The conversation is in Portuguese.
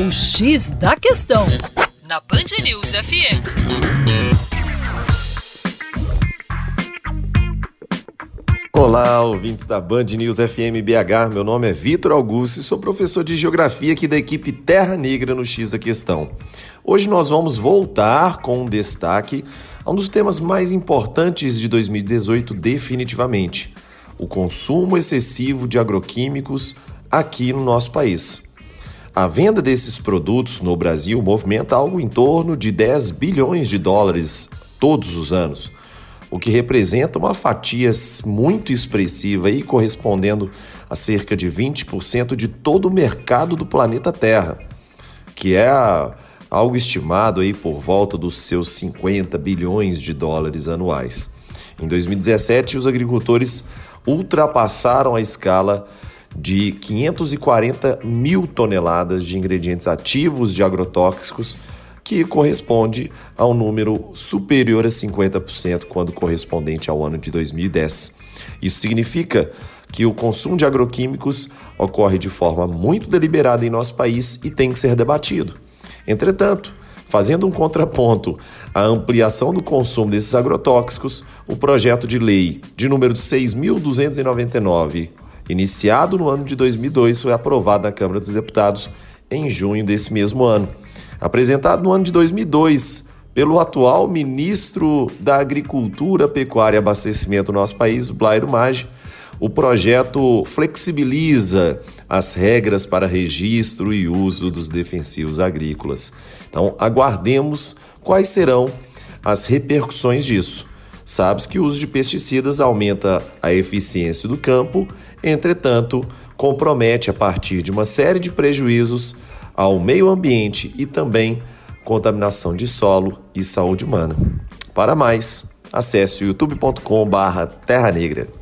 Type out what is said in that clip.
O X da Questão, na Band News FM. Olá, ouvintes da Band News FM BH. Meu nome é Vitor Augusto e sou professor de Geografia aqui da equipe Terra Negra no X da Questão. Hoje nós vamos voltar com um destaque a um dos temas mais importantes de 2018 definitivamente, o consumo excessivo de agroquímicos aqui no nosso país. A venda desses produtos no Brasil movimenta algo em torno de 10 bilhões de dólares todos os anos, o que representa uma fatia muito expressiva e correspondendo a cerca de 20% de todo o mercado do planeta Terra, que é algo estimado aí por volta dos seus 50 bilhões de dólares anuais. Em 2017, os agricultores ultrapassaram a escala de 540 mil toneladas de ingredientes ativos de agrotóxicos, que corresponde a um número superior a 50% quando correspondente ao ano de 2010. Isso significa que o consumo de agroquímicos ocorre de forma muito deliberada em nosso país e tem que ser debatido. Entretanto, fazendo um contraponto à ampliação do consumo desses agrotóxicos, o projeto de lei de número 6.299 iniciado no ano de 2002, foi aprovado na Câmara dos Deputados em junho desse mesmo ano. Apresentado no ano de 2002 pelo atual ministro da Agricultura, Pecuária e Abastecimento do nosso país, Blairo Maggi, o projeto flexibiliza as regras para registro e uso dos defensivos agrícolas. Então, aguardemos quais serão as repercussões disso. Sabe-se que o uso de pesticidas aumenta a eficiência do campo, entretanto, compromete a partir de uma série de prejuízos ao meio ambiente e também contaminação de solo e saúde humana. Para mais, acesse youtube.com/terra negra.